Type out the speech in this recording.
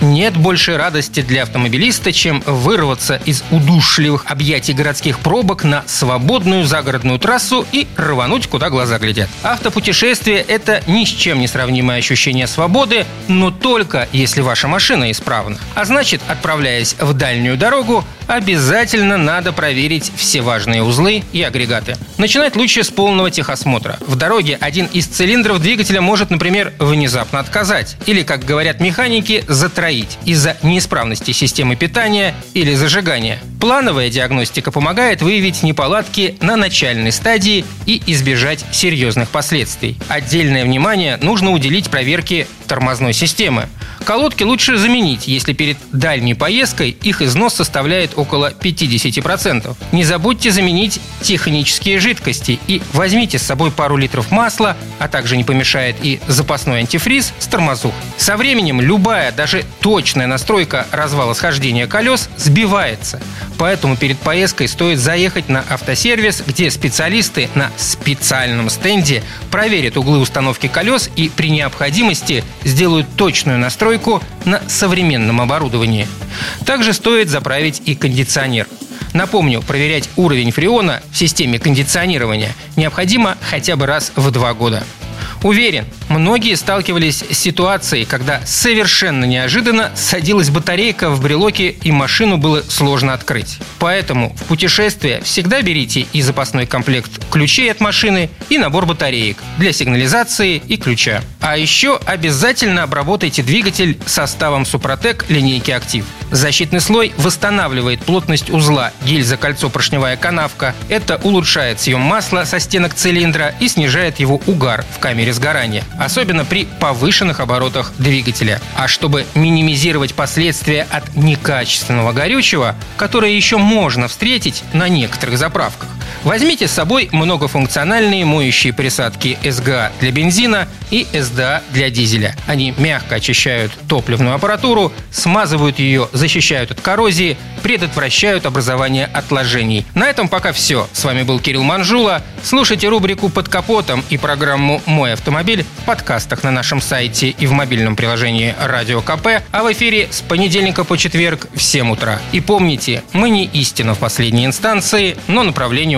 Нет большей радости для автомобилиста, чем вырваться из удушливых объятий городских пробок на свободную загородную трассу и рвануть, куда глаза глядят. Автопутешествие – это ни с чем не сравнимое ощущение свободы, но только если ваша машина исправна. А значит, отправляясь в дальнюю дорогу, обязательно надо проверить все важные узлы и агрегаты. Начинать лучше с полного техосмотра. В дороге один из цилиндров двигателя может, например, внезапно отказать. Или, как говорят механики, затроить из-за неисправности системы питания или зажигания. Плановая диагностика помогает выявить неполадки на начальной стадии и избежать серьезных последствий. Отдельное внимание нужно уделить проверке тормозной системы. Колодки лучше заменить, если перед дальней поездкой их износ составляет около 50%. Не забудьте заменить технические жидкости и возьмите с собой пару литров масла, а также не помешает и запасной антифриз с тормозух. Со временем любая, даже точная настройка развала схождения колес сбивается. Поэтому перед поездкой стоит заехать на автосервис, где специалисты на специальном стенде проверят углы установки колес и при необходимости сделают точную настройку на современном оборудовании. Также стоит заправить и кондиционер. Напомню, проверять уровень фреона в системе кондиционирования необходимо хотя бы раз в два года. Уверен, многие сталкивались с ситуацией, когда совершенно неожиданно садилась батарейка в брелоке и машину было сложно открыть. Поэтому в путешествие всегда берите и запасной комплект ключей от машины, и набор батареек для сигнализации и ключа. А еще обязательно обработайте двигатель составом Супротек линейки «Актив». Защитный слой восстанавливает плотность узла, гильза-кольцо-поршневая канавка. Это улучшает съем масла со стенок цилиндра и снижает его угар в камере сгорания, особенно при повышенных оборотах двигателя. А чтобы минимизировать последствия от некачественного горючего, которое еще можно встретить на некоторых заправках, Возьмите с собой многофункциональные моющие присадки СГА для бензина и СДА для дизеля. Они мягко очищают топливную аппаратуру, смазывают ее, защищают от коррозии, предотвращают образование отложений. На этом пока все. С вами был Кирилл Манжула. Слушайте рубрику «Под капотом» и программу «Мой автомобиль» в подкастах на нашем сайте и в мобильном приложении «Радио КП», а в эфире с понедельника по четверг в 7 утра. И помните, мы не истина в последней инстанции, но направление